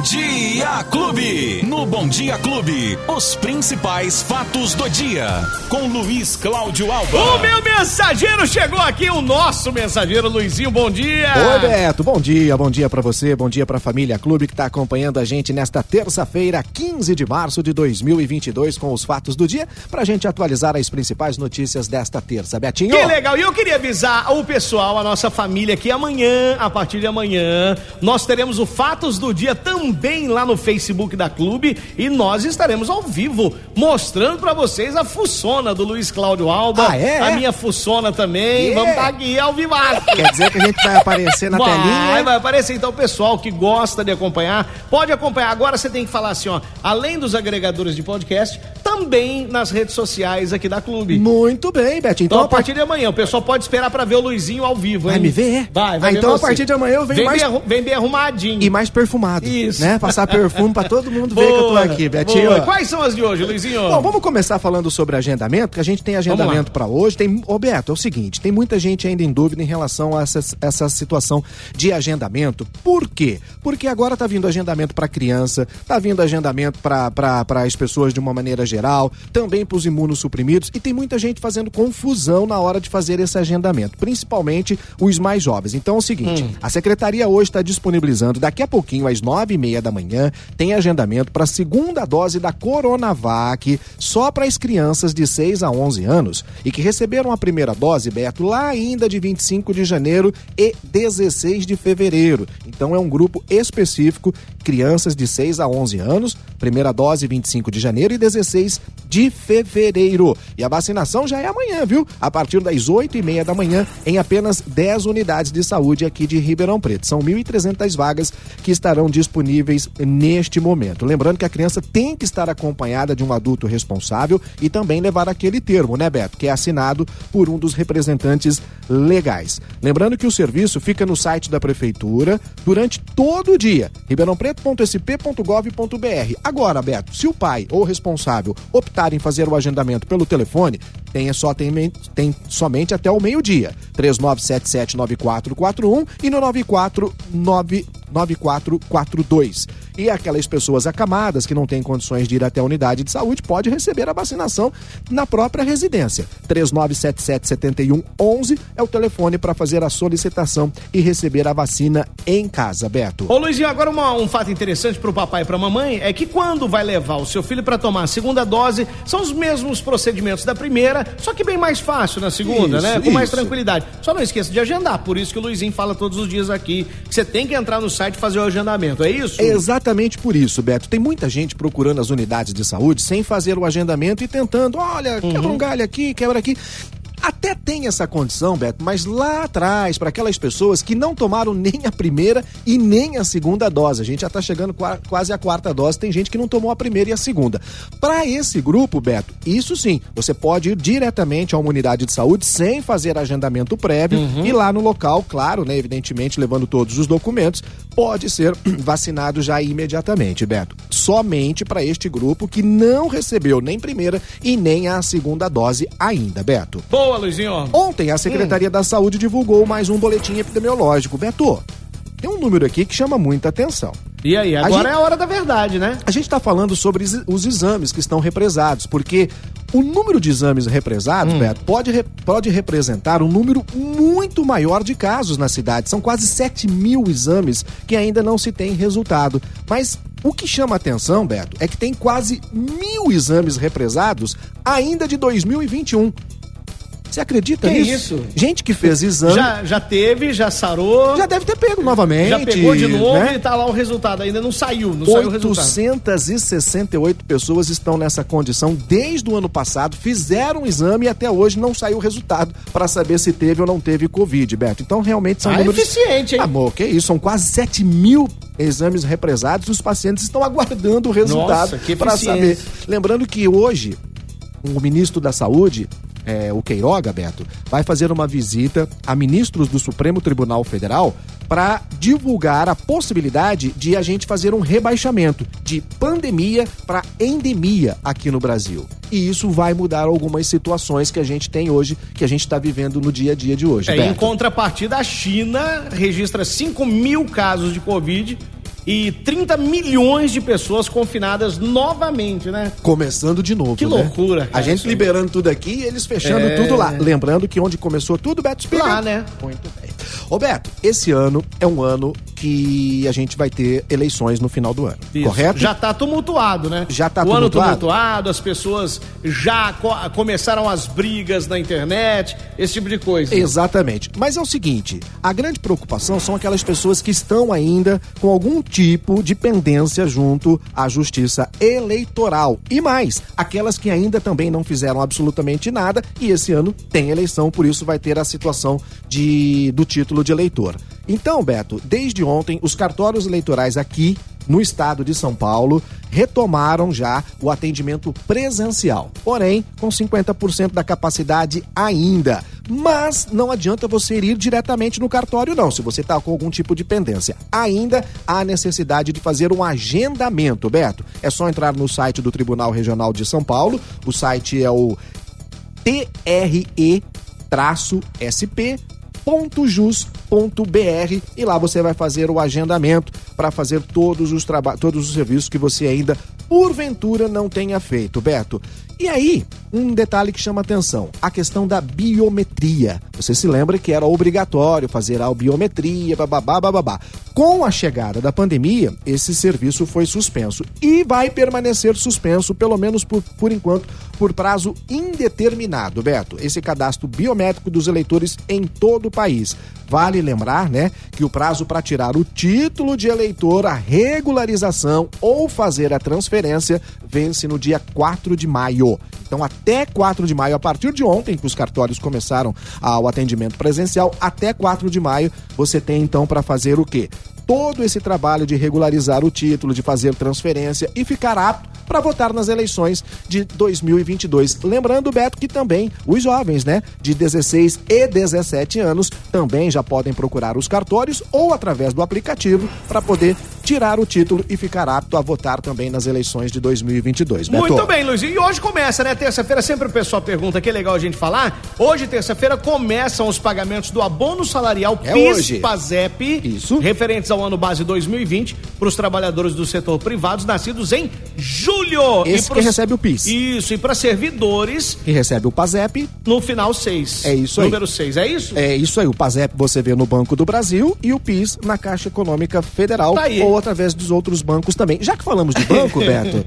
Bom Dia Clube. No Bom Dia Clube, os principais fatos do dia. Com Luiz Cláudio Alba. O meu mensageiro chegou aqui, o nosso mensageiro Luizinho. Bom dia. Oi, Beto. Bom dia, bom dia para você, bom dia pra família Clube que tá acompanhando a gente nesta terça-feira, 15 de março de 2022, com os fatos do dia, pra gente atualizar as principais notícias desta terça. Betinho. Que legal. E eu queria avisar o pessoal, a nossa família, que amanhã, a partir de amanhã, nós teremos o Fatos do Dia também lá no Facebook da Clube e nós estaremos ao vivo mostrando pra vocês a fuçona do Luiz Cláudio Alba. Ah, é? A minha fuçona também. Yeah. Vamos estar aqui ao vivo. Quer dizer que a gente vai aparecer na vai, telinha? Vai aparecer então o pessoal que gosta de acompanhar, pode acompanhar. Agora você tem que falar assim, ó, além dos agregadores de podcast, também nas redes sociais aqui da Clube. Muito bem, Betinho. Então, Então, a partir de amanhã, o pessoal pode esperar pra ver o Luizinho ao vivo, hein? Vai me ver, é? Vai, vai Ah, então, a partir de amanhã eu venho vem mais- Bem, vem bem arrumadinho. E mais perfumado. Isso. Né? Passar perfume pra todo mundo ver que eu tô aqui, Betinho. Quais são as de hoje, Luizinho? Bom, vamos começar falando sobre agendamento, que a gente tem agendamento para hoje. Tem, ô Beto, é o seguinte, tem muita gente ainda em dúvida em relação a essa, essa situação de agendamento. Por quê? Porque agora tá vindo agendamento para criança, tá vindo agendamento para as pessoas de uma maneira geral, também para os imunossuprimidos, e tem muita gente fazendo confusão na hora de fazer esse agendamento, principalmente os mais jovens. Então é o seguinte, Hum. a secretaria hoje está disponibilizando, daqui a pouquinho, às nove e meia da manhã, tem agendamento para a segunda dose da Coronavac só para as crianças de 6 a 11 anos e que receberam a primeira dose, Beto, lá ainda de 25 de janeiro e 16 de fevereiro. Então é um grupo específico, crianças de 6 a 11 anos, primeira dose 25 de janeiro e 16 de fevereiro. E a vacinação já é amanhã, viu? A partir das 8 e meia da manhã, em apenas 10 unidades de saúde aqui de Ribeirão Preto. São 1.300 vagas que estarão disponíveis neste momento. Lembrando que a criança tem que estar acompanhada de um adulto responsável e também levar aquele termo, né, Beto? Que é assinado por um dos representantes legais. Lembrando que o serviço fica no site da Prefeitura durante todo o dia. ribeirãopreto.sp.gov.br. Agora, Beto, se o pai ou responsável optar em fazer o agendamento pelo telefone, tem, só, tem, tem somente até o meio-dia. 39779441 e no 949 9442. E aquelas pessoas acamadas que não têm condições de ir até a unidade de saúde pode receber a vacinação na própria residência. 39777111 é o telefone para fazer a solicitação e receber a vacina em casa, Beto. Ô Luizinho, agora uma- um fato interessante pro papai e pra mamãe é que quando vai levar o seu filho pra tomar a segunda dose, são os mesmos procedimentos da primeira, só que bem mais fácil na segunda, Isso, né? Com mais isso. tranquilidade. Só não esqueça de agendar, por isso que o Luizinho fala todos os dias aqui que você tem que entrar no site e fazer o agendamento, é isso? É exatamente por isso, Beto. Tem muita gente procurando as unidades de saúde sem fazer o agendamento e tentando, olha, quebra um galho aqui, quebra aqui. Até tem essa condição, Beto, mas lá atrás, para aquelas pessoas que não tomaram nem a primeira e nem a segunda dose. A gente já está chegando qua- quase à quarta dose, tem gente que não tomou a primeira e a segunda. Para esse grupo, Beto, isso sim, você pode ir diretamente a uma unidade de saúde sem fazer agendamento prévio e lá no local, claro, né, evidentemente levando todos os documentos, pode ser vacinado já imediatamente, Beto. Somente para este grupo que não recebeu nem primeira e nem a segunda dose ainda, Beto. Boa, Luizinho. Ontem, a Secretaria da Saúde divulgou mais um boletim epidemiológico. Beto, tem um número aqui que chama muita atenção. E aí, agora gente- é a hora da verdade, né? A gente está falando sobre os- exames que estão represados, porque o número de exames represados, Beto, pode, pode representar um número muito maior de casos na cidade. São quase 7 mil exames que ainda não se tem resultado. Mas o que chama atenção, Beto, é que tem quase mil exames represados ainda de 2021. Você acredita Que nisso? isso? Gente que fez exame já, Já, já teve, já sarou, já, deve ter pego novamente. pegou de novo né? e tá lá o resultado. Ainda não saiu, não saiu o resultado. 868 pessoas estão nessa condição desde o ano passado, fizeram o exame e até hoje não saiu o resultado para saber se teve ou não teve Covid, Beto. Então, realmente são Ah, números. eficiente, hein? Amor, que isso? São quase 7 mil exames represados e os pacientes estão aguardando o resultado para saber. Lembrando que hoje, o ministro da Saúde, é, o Queiroga, Beto, vai fazer uma visita a ministros do Supremo Tribunal Federal para divulgar a possibilidade de a gente fazer um rebaixamento de pandemia para endemia aqui no Brasil. E isso vai mudar algumas situações que a gente tem hoje, que a gente está vivendo no dia a dia de hoje. É, em contrapartida, a China registra 5 mil casos de Covid e 30 milhões de pessoas confinadas novamente, né? Começando de novo. Que né? loucura, A gente liberando tudo aqui e eles fechando É. tudo lá. Lembrando que onde começou tudo, Beto Espiga. Lá, né? Muito Beto, esse ano é um ano que a gente vai ter eleições no final do ano, Isso. correto? Já tá tumultuado, né? Já tá o ano tumultuado? tumultuado, as pessoas já co- começaram as brigas na internet, esse tipo de coisa. Exatamente. Mas é o seguinte, a grande preocupação são aquelas pessoas que estão ainda com algum tipo de pendência junto à justiça eleitoral. E mais, aquelas que ainda também não fizeram absolutamente nada e esse ano tem eleição, por isso vai ter a situação de, do título de eleitor. Então, Beto, desde ontem, os cartórios eleitorais aqui no estado de São Paulo retomaram já o atendimento presencial, porém com 50% da capacidade ainda. Mas não adianta você ir diretamente no cartório, não, se você está com algum tipo de pendência. Ainda há necessidade de fazer um agendamento, Beto. É só entrar no site do Tribunal Regional de São Paulo. O site é o TRE-SP .jus.br e lá você vai fazer o agendamento para fazer todos os trabalhos, todos os serviços que você ainda porventura não tenha feito, Beto. E aí, um detalhe que chama atenção, a questão da biometria. Você se lembra que era obrigatório fazer a biometria, bababá, bababá. Com a chegada da pandemia, esse serviço foi suspenso e vai permanecer suspenso, pelo menos por, por enquanto, por prazo indeterminado, Beto. Esse cadastro biométrico dos eleitores em todo o país. Vale lembrar, né, que o prazo para tirar o título de eleitor, a regularização ou fazer a transferência vence no dia 4 de maio. Então, até 4 de maio, a partir de ontem, que os cartórios começaram ao atendimento presencial, até 4 de maio, você tem então para fazer o quê? Todo esse trabalho de regularizar o título, de fazer transferência e ficar apto para votar nas eleições de 2022. Lembrando, Beto, que também os jovens, né, de 16 e 17 anos, também já podem procurar os cartórios ou através do aplicativo para poder tirar o título e ficar apto a votar também nas eleições de 2022. Beto. Muito bem, Luiz. E hoje começa, né? Terça-feira, sempre o pessoal pergunta, que é legal a gente falar. Hoje, terça-feira, começam os pagamentos do abono salarial É PIS hoje. PASEP, Isso. referentes ao ano base 2020, para os trabalhadores do setor privado nascidos em julho. Esse pros- que recebe o PIS. Isso, e para servidores Que recebe o PASEP, no final 6. É isso aí. Número 6, é isso? É isso aí, o PASEP você vê no Banco do Brasil e o PIS na Caixa Econômica Federal Tá aí. ou através dos outros bancos também. Já que falamos de banco, Beto,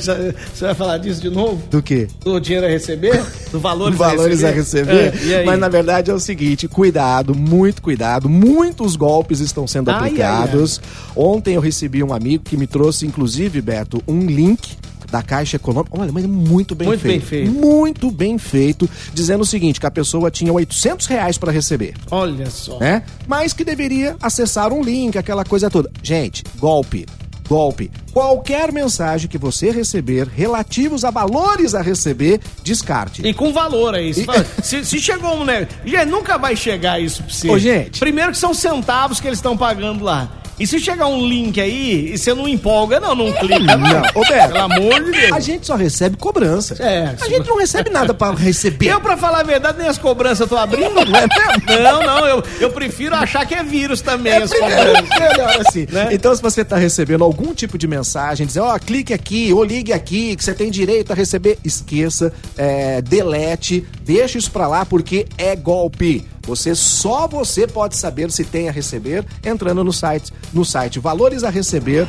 Já- Você vai falar disso de novo? do que? Do dinheiro a receber? Do valores, valores a receber. É, e aí? Mas na verdade é o seguinte: cuidado, muito cuidado. Muitos golpes estão sendo Ai, aplicados. Ontem eu recebi um amigo que me trouxe, inclusive, Beto, um link. Da Caixa Econômica, olha, mas é muito bem Muito bem feito. feito. Muito bem feito, dizendo o seguinte: que a pessoa tinha 800 reais para receber. Olha só. né? Mas que deveria acessar um link, aquela coisa toda. Gente, golpe. Golpe. Qualquer mensagem que você receber relativos a valores a receber, descarte. E com valor aí. Se, E- se- se chegou um negócio. Gente, nunca vai chegar isso pra você. Ô, gente. Primeiro que são centavos que eles estão pagando lá. E se chegar um link aí e você não empolga, não, não clica. Não, ô Beto, Pelo amor de Deus. a gente só recebe cobrança. É, a gente não recebe nada para receber. Eu, pra falar a verdade, nem as cobranças eu tô abrindo. Não é mesmo? Não, não, eu, eu prefiro achar que é vírus também, as Primeiro, cobranças. melhor assim. Né? Então, se você está recebendo algum tipo de mensagem, dizer, ó, clique aqui, ou ligue aqui, que você tem direito a receber, esqueça, é, delete, deixa isso pra lá, porque é golpe. Você só você pode saber se tem a receber entrando no site, no site valores a receber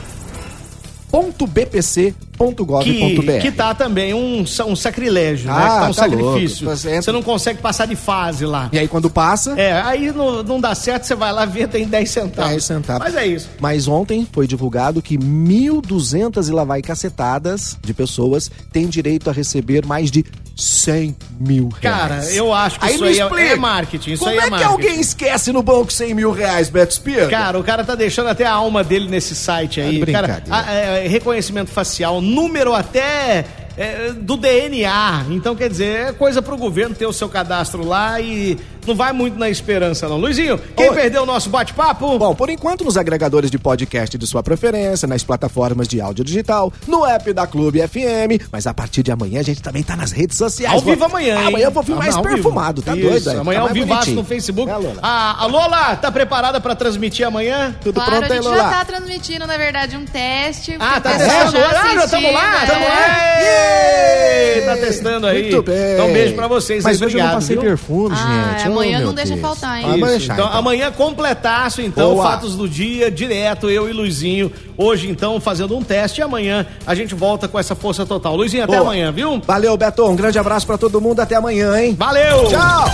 .bpc.gov.br. Que, que tá também um, um sacrilégio, né? Ah, Que tá um tá louco. sacrifício. Você entra- Você não consegue passar de fase lá. E aí quando passa, É, aí não, não dá certo, você vai lá ver, tem 10 centavos. 10 centavos. Mas é isso. Mas ontem foi divulgado que 1.200 e lá vai cacetadas de pessoas têm direito a receber mais de 100 mil reais. Cara, eu acho que isso me aí é- é marketing, isso Como aí é é que marketing. alguém esquece no banco 100 mil reais, Beto Spear? Cara, o cara tá deixando até a alma dele nesse site aí. É cara, a- é, reconhecimento facial, número até é, do DNA. Então, quer dizer, é coisa pro governo ter o seu cadastro lá e não vai muito na esperança, não. Luizinho, quem Oi. perdeu o nosso bate-papo? Bom, por enquanto nos agregadores de podcast de sua preferência, nas plataformas de áudio digital, no app da Clube FM, mas a partir de amanhã a gente também tá nas redes sociais. Ao Vou- vivo amanhã, hein? Amanhã eu vou vir mais Ao vivo. perfumado, tá Isso, doido? aí? Amanhã Tá ao mais vivaço no Facebook. É, Lola? A, a Lola, tá preparada pra transmitir amanhã? Tudo Claro, pronto a aí, gente Lola? já tá transmitindo, na verdade, um teste. Ah, tá testando? Ah, já tamo lá? é. Tamo lá! Ê, Tá testando aí. Muito bem. Então, um beijo pra vocês. Mas aí, hoje eu não obrigado, passei viu? perfume, Ah, gente. Amanhã não deixa Deus. faltar, hein? Deixar, então, então. amanhã completaço, então, Boa. fatos do dia, direto, eu e Luizinho. Hoje, então, fazendo um teste e amanhã a gente volta com essa força total. Luizinho, até Boa. amanhã, viu? Valeu, Beto. Um grande abraço pra todo mundo. Até amanhã, hein? Valeu! Tchau!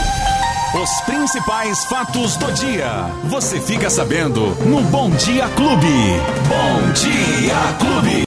Os principais fatos do dia. Você fica sabendo no Bom Dia Clube. Bom Dia Clube.